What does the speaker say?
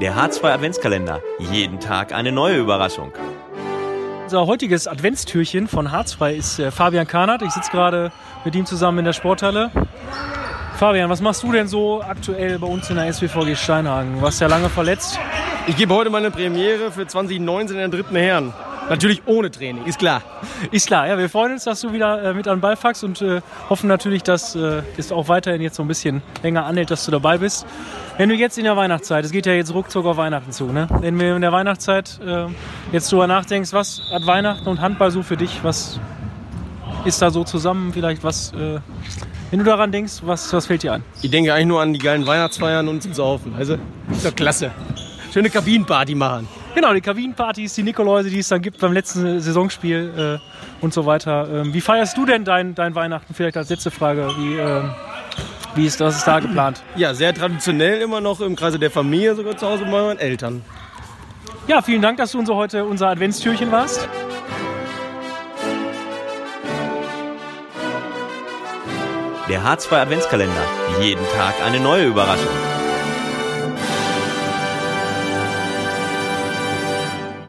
Der H2 Adventskalender. Jeden Tag eine neue Überraschung. Unser heutiges Adventstürchen von H2 ist äh, Fabian Kahnert. Ich sitze gerade mit ihm zusammen in der Sporthalle. Fabian, was machst du denn so aktuell bei uns in der SWVG Steinhagen? Du warst ja lange verletzt. Ich gebe heute meine Premiere für 2019 in der dritten Herren. Natürlich ohne Training, ist klar. Ist klar, ja, wir freuen uns, dass du wieder äh, mit an den Ball fuckst und äh, hoffen natürlich, dass äh, es auch weiterhin jetzt so ein bisschen länger anhält, dass du dabei bist. Wenn du jetzt in der Weihnachtszeit, es geht ja jetzt ruckzuck auf Weihnachten zu, ne? wenn wir in der Weihnachtszeit äh, jetzt drüber nachdenkst, was hat Weihnachten und Handball so für dich, was ist da so zusammen vielleicht, was, äh, wenn du daran denkst, was, was fällt dir an? Ich denke eigentlich nur an die geilen Weihnachtsfeiern und zum Saufen. Also, ist doch klasse. Schöne Kabinenparty machen. Genau, die Kabinenpartys, die Nikoläuse, die es dann gibt beim letzten Saisonspiel äh, und so weiter. Ähm, wie feierst du denn dein, dein Weihnachten? Vielleicht als letzte Frage. Wie, ähm, wie ist das ist da geplant? Ja, sehr traditionell immer noch im Kreise der Familie, sogar zu Hause bei meinen Eltern. Ja, vielen Dank, dass du unser, heute unser Adventstürchen warst. Der H2 Adventskalender. Jeden Tag eine neue Überraschung.